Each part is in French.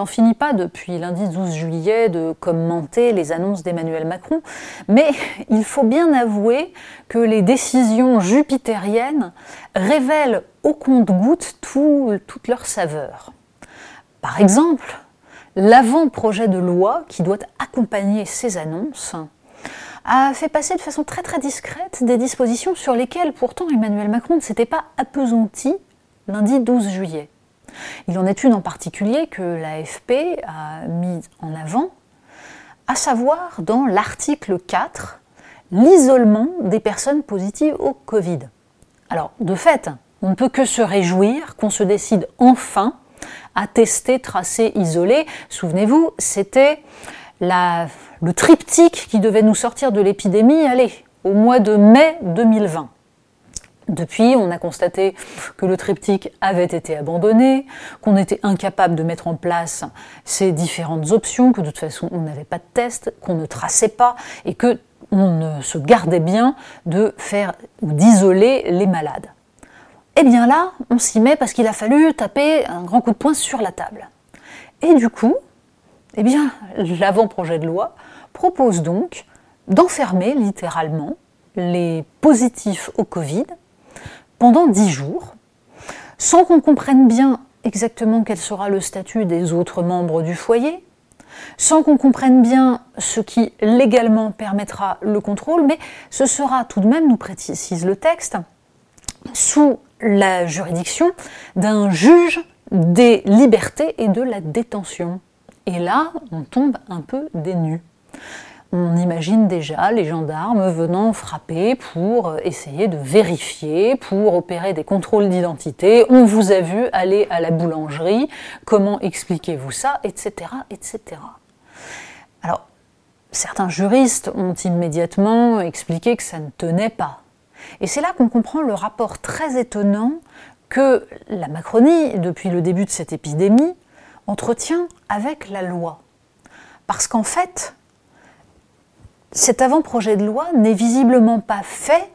N'en finit pas depuis lundi 12 juillet de commenter les annonces d'Emmanuel Macron, mais il faut bien avouer que les décisions jupitériennes révèlent au compte-gouttes tout, toute leur saveur. Par exemple, l'avant-projet de loi qui doit accompagner ces annonces a fait passer de façon très très discrète des dispositions sur lesquelles pourtant Emmanuel Macron ne s'était pas appesanti lundi 12 juillet. Il en est une en particulier que l'AFP a mise en avant, à savoir dans l'article 4, l'isolement des personnes positives au Covid. Alors, de fait, on ne peut que se réjouir qu'on se décide enfin à tester, tracer, isoler. Souvenez-vous, c'était le triptyque qui devait nous sortir de l'épidémie, allez, au mois de mai 2020. Depuis, on a constaté que le triptyque avait été abandonné, qu'on était incapable de mettre en place ces différentes options, que de toute façon on n'avait pas de test, qu'on ne traçait pas et que on ne se gardait bien de faire ou d'isoler les malades. Eh bien là, on s'y met parce qu'il a fallu taper un grand coup de poing sur la table. Et du coup, eh bien, l'avant-projet de loi propose donc d'enfermer littéralement les positifs au Covid pendant dix jours, sans qu'on comprenne bien exactement quel sera le statut des autres membres du foyer, sans qu'on comprenne bien ce qui légalement permettra le contrôle, mais ce sera tout de même, nous précise le texte, sous la juridiction d'un juge des libertés et de la détention. Et là, on tombe un peu des. On imagine déjà les gendarmes venant frapper pour essayer de vérifier, pour opérer des contrôles d'identité. On vous a vu aller à la boulangerie, comment expliquez-vous ça, etc., etc. Alors, certains juristes ont immédiatement expliqué que ça ne tenait pas. Et c'est là qu'on comprend le rapport très étonnant que la Macronie, depuis le début de cette épidémie, entretient avec la loi. Parce qu'en fait, cet avant-projet de loi n'est visiblement pas fait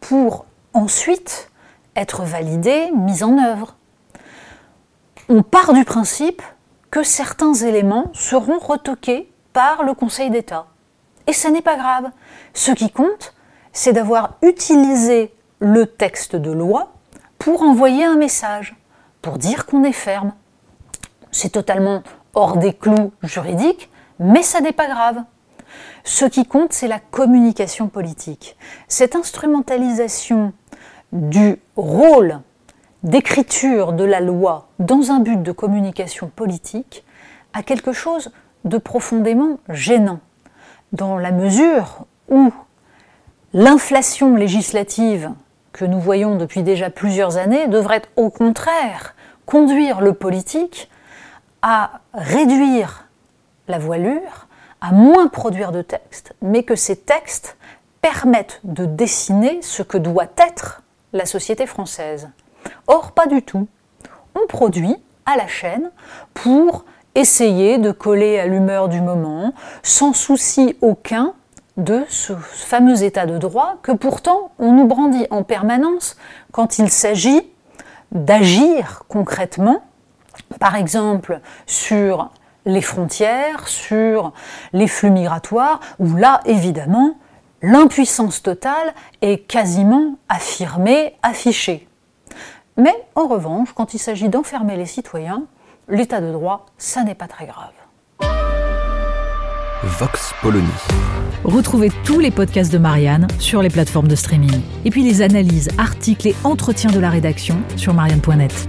pour ensuite être validé, mis en œuvre. On part du principe que certains éléments seront retoqués par le Conseil d'État. Et ce n'est pas grave. Ce qui compte, c'est d'avoir utilisé le texte de loi pour envoyer un message, pour dire qu'on est ferme. C'est totalement hors des clous juridiques, mais ça n'est pas grave. Ce qui compte, c'est la communication politique. Cette instrumentalisation du rôle d'écriture de la loi dans un but de communication politique a quelque chose de profondément gênant, dans la mesure où l'inflation législative que nous voyons depuis déjà plusieurs années devrait au contraire conduire le politique à réduire la voilure, à moins produire de textes, mais que ces textes permettent de dessiner ce que doit être la société française. Or, pas du tout. On produit à la chaîne pour essayer de coller à l'humeur du moment, sans souci aucun de ce fameux état de droit que pourtant on nous brandit en permanence quand il s'agit d'agir concrètement, par exemple sur les frontières, sur les flux migratoires, où là, évidemment, l'impuissance totale est quasiment affirmée, affichée. Mais en revanche, quand il s'agit d'enfermer les citoyens, l'état de droit, ça n'est pas très grave. Vox Polony. Retrouvez tous les podcasts de Marianne sur les plateformes de streaming. Et puis les analyses, articles et entretiens de la rédaction sur marianne.net.